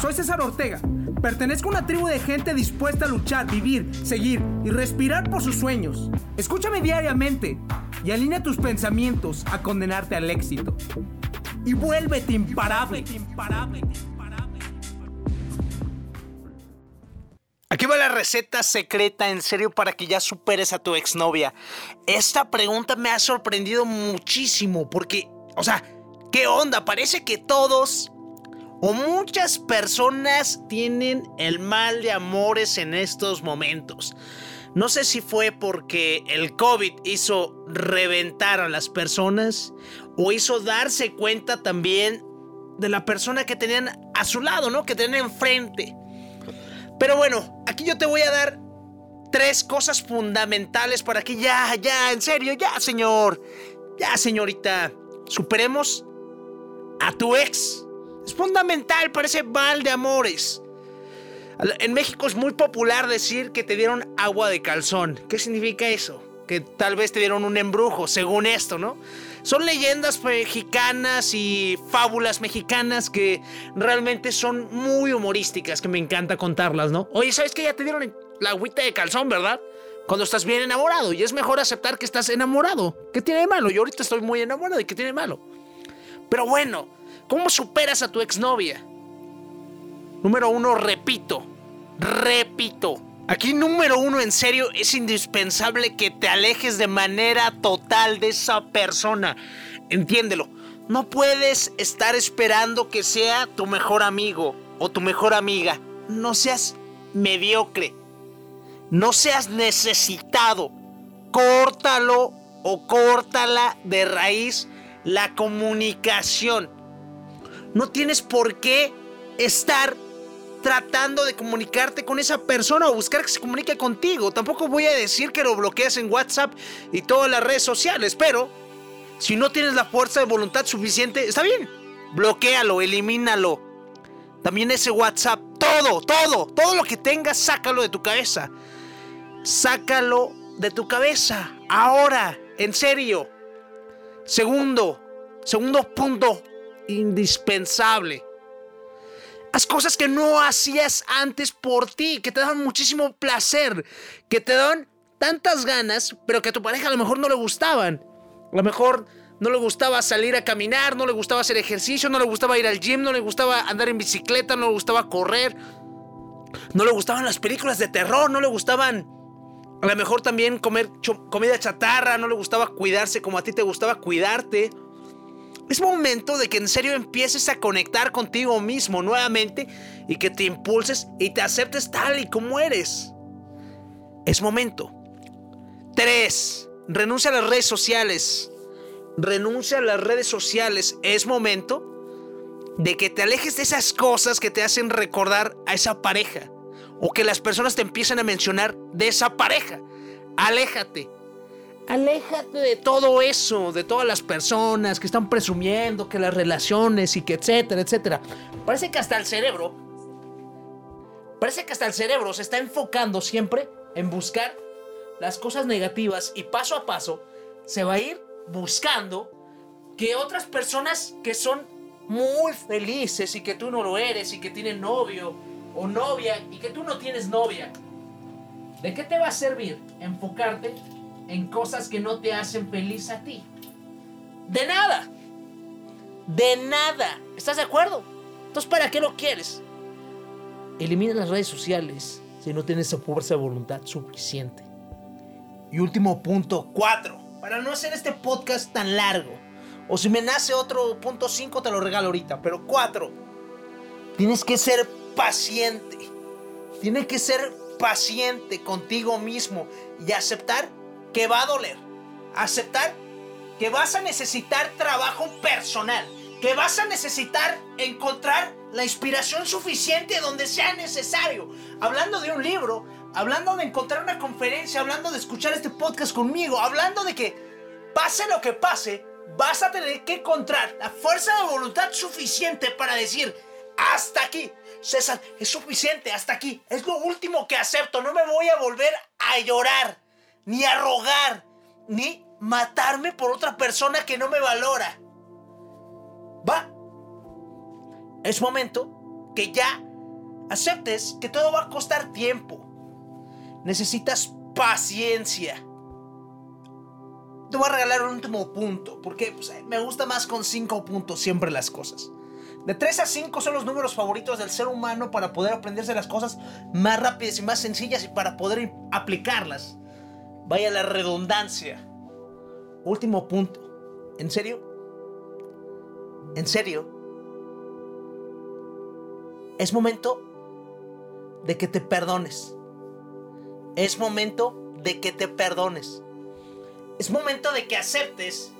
Soy César Ortega. Pertenezco a una tribu de gente dispuesta a luchar, vivir, seguir y respirar por sus sueños. Escúchame diariamente y alinea tus pensamientos a condenarte al éxito. Y vuélvete imparable. Aquí va la receta secreta, en serio, para que ya superes a tu exnovia. Esta pregunta me ha sorprendido muchísimo porque, o sea, ¿qué onda? Parece que todos o muchas personas tienen el mal de amores en estos momentos. No sé si fue porque el COVID hizo reventar a las personas o hizo darse cuenta también de la persona que tenían a su lado, ¿no? Que tenían enfrente. Pero bueno, aquí yo te voy a dar tres cosas fundamentales para que ya, ya, en serio, ya, señor, ya, señorita, superemos a tu ex es fundamental para ese mal de amores. En México es muy popular decir que te dieron agua de calzón. ¿Qué significa eso? Que tal vez te dieron un embrujo, según esto, ¿no? Son leyendas mexicanas y fábulas mexicanas que realmente son muy humorísticas, que me encanta contarlas, ¿no? Oye, ¿sabes que ya te dieron la agüita de calzón, verdad? Cuando estás bien enamorado y es mejor aceptar que estás enamorado. ¿Qué tiene de malo? Yo ahorita estoy muy enamorado y ¿qué tiene de malo? Pero bueno, ¿Cómo superas a tu exnovia? Número uno, repito, repito. Aquí número uno, en serio, es indispensable que te alejes de manera total de esa persona. Entiéndelo. No puedes estar esperando que sea tu mejor amigo o tu mejor amiga. No seas mediocre. No seas necesitado. Córtalo o córtala de raíz la comunicación. No tienes por qué estar tratando de comunicarte con esa persona o buscar que se comunique contigo. Tampoco voy a decir que lo bloquees en WhatsApp y todas las redes sociales, pero si no tienes la fuerza de voluntad suficiente, está bien. Bloquéalo, elimínalo. También ese WhatsApp, todo, todo, todo lo que tengas, sácalo de tu cabeza. Sácalo de tu cabeza. Ahora, en serio. Segundo, segundo punto indispensable. Haz cosas que no hacías antes por ti, que te dan muchísimo placer, que te dan tantas ganas, pero que a tu pareja a lo mejor no le gustaban. A lo mejor no le gustaba salir a caminar, no le gustaba hacer ejercicio, no le gustaba ir al gym, no le gustaba andar en bicicleta, no le gustaba correr, no le gustaban las películas de terror, no le gustaban a lo mejor también comer comida chatarra, no le gustaba cuidarse como a ti te gustaba cuidarte. Es momento de que en serio empieces a conectar contigo mismo nuevamente y que te impulses y te aceptes tal y como eres. Es momento. 3. Renuncia a las redes sociales. Renuncia a las redes sociales. Es momento de que te alejes de esas cosas que te hacen recordar a esa pareja. O que las personas te empiecen a mencionar de esa pareja. Aléjate. Aléjate de todo eso, de todas las personas que están presumiendo que las relaciones y que etcétera, etcétera. Parece que hasta el cerebro, parece que hasta el cerebro se está enfocando siempre en buscar las cosas negativas y paso a paso se va a ir buscando que otras personas que son muy felices y que tú no lo eres y que tienen novio o novia y que tú no tienes novia. ¿De qué te va a servir enfocarte en cosas que no te hacen feliz a ti. De nada. De nada. ¿Estás de acuerdo? Entonces, ¿para qué lo quieres? Elimina las redes sociales si no tienes esa fuerza de voluntad suficiente. Y último punto, cuatro. Para no hacer este podcast tan largo. O si me nace otro punto cinco, te lo regalo ahorita. Pero cuatro. Tienes que ser paciente. Tienes que ser paciente contigo mismo y aceptar que va a doler. Aceptar que vas a necesitar trabajo personal. Que vas a necesitar encontrar la inspiración suficiente donde sea necesario. Hablando de un libro, hablando de encontrar una conferencia, hablando de escuchar este podcast conmigo, hablando de que pase lo que pase, vas a tener que encontrar la fuerza de voluntad suficiente para decir, hasta aquí. César, es suficiente, hasta aquí. Es lo último que acepto. No me voy a volver a llorar ni a rogar, ni matarme por otra persona que no me valora. Va. Es momento que ya aceptes que todo va a costar tiempo. Necesitas paciencia. Te voy a regalar un último punto, porque me gusta más con cinco puntos siempre las cosas. De 3 a 5 son los números favoritos del ser humano para poder aprenderse las cosas más rápidas y más sencillas y para poder aplicarlas. Vaya la redundancia. Último punto. ¿En serio? ¿En serio? Es momento de que te perdones. Es momento de que te perdones. Es momento de que aceptes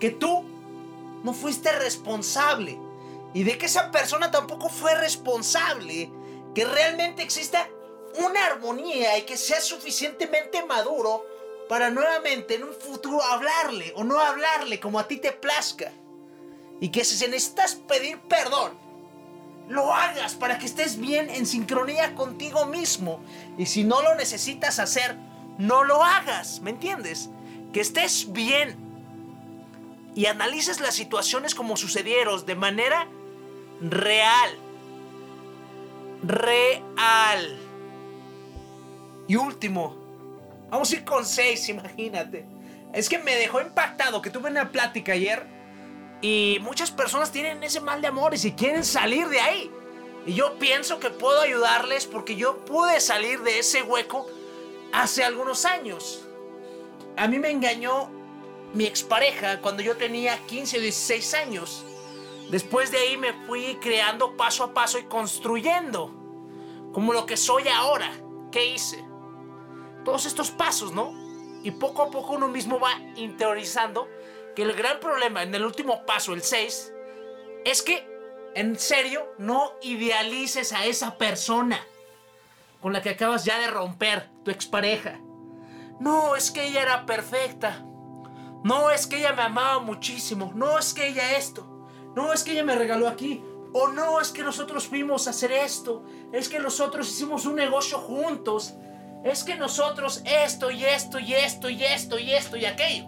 que tú no fuiste responsable y de que esa persona tampoco fue responsable. Que realmente exista una armonía y que sea suficientemente maduro para nuevamente en un futuro hablarle o no hablarle como a ti te plazca. Y que si necesitas pedir perdón, lo hagas para que estés bien en sincronía contigo mismo. Y si no lo necesitas hacer, no lo hagas, ¿me entiendes? Que estés bien y analices las situaciones como sucedieron de manera real. Real. Y último, vamos a ir con seis, imagínate. Es que me dejó impactado que tuve una plática ayer y muchas personas tienen ese mal de amores y quieren salir de ahí. Y yo pienso que puedo ayudarles porque yo pude salir de ese hueco hace algunos años. A mí me engañó mi expareja cuando yo tenía 15 o 16 años. Después de ahí me fui creando paso a paso y construyendo como lo que soy ahora. ¿Qué hice? Todos estos pasos, ¿no? Y poco a poco uno mismo va interiorizando que el gran problema en el último paso, el 6, es que en serio no idealices a esa persona con la que acabas ya de romper, tu expareja. No, es que ella era perfecta. No, es que ella me amaba muchísimo. No, es que ella esto. No, es que ella me regaló aquí. O no, es que nosotros fuimos a hacer esto. Es que nosotros hicimos un negocio juntos. Es que nosotros esto y esto y esto y esto y esto y aquello.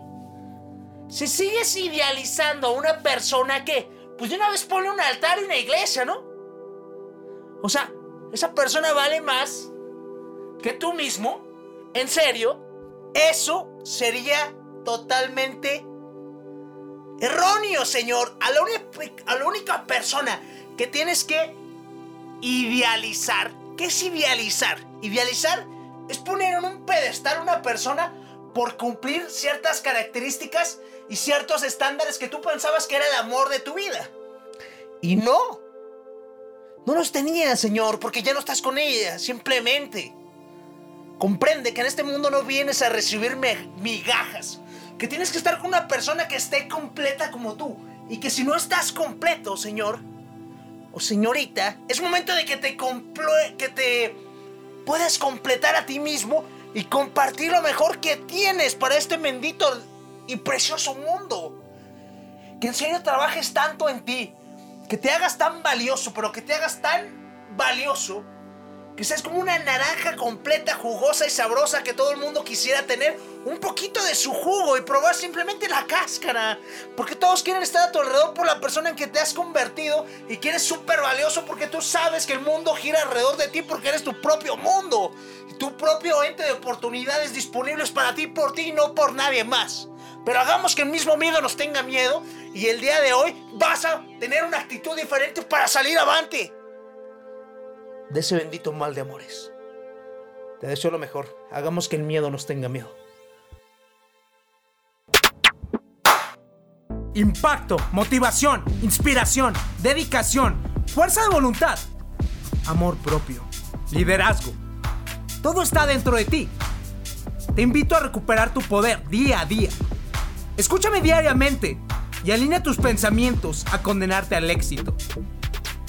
Si sigues idealizando a una persona que, pues de una vez pone un altar y una iglesia, ¿no? O sea, esa persona vale más que tú mismo. En serio, eso sería totalmente Erróneo, Señor. A la, a la única persona que tienes que idealizar. ¿Qué es idealizar? Idealizar es poner en un pedestal a una persona por cumplir ciertas características y ciertos estándares que tú pensabas que era el amor de tu vida. Y no. No los tenía, Señor, porque ya no estás con ella, simplemente. Comprende que en este mundo no vienes a recibir migajas, que tienes que estar con una persona que esté completa como tú. Y que si no estás completo, señor o señorita, es momento de que te, que te puedas completar a ti mismo y compartir lo mejor que tienes para este bendito y precioso mundo. Que en serio trabajes tanto en ti, que te hagas tan valioso, pero que te hagas tan valioso seas como una naranja completa, jugosa y sabrosa que todo el mundo quisiera tener un poquito de su jugo y probar simplemente la cáscara. Porque todos quieren estar a tu alrededor por la persona en que te has convertido y que eres súper valioso porque tú sabes que el mundo gira alrededor de ti porque eres tu propio mundo. Tu propio ente de oportunidades disponibles para ti, por ti y no por nadie más. Pero hagamos que el mismo miedo nos tenga miedo y el día de hoy vas a tener una actitud diferente para salir avante de ese bendito mal de amores. Te deseo lo mejor. Hagamos que el miedo nos tenga miedo. Impacto, motivación, inspiración, dedicación, fuerza de voluntad, amor propio, liderazgo. Todo está dentro de ti. Te invito a recuperar tu poder día a día. Escúchame diariamente y alinea tus pensamientos a condenarte al éxito.